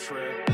trip.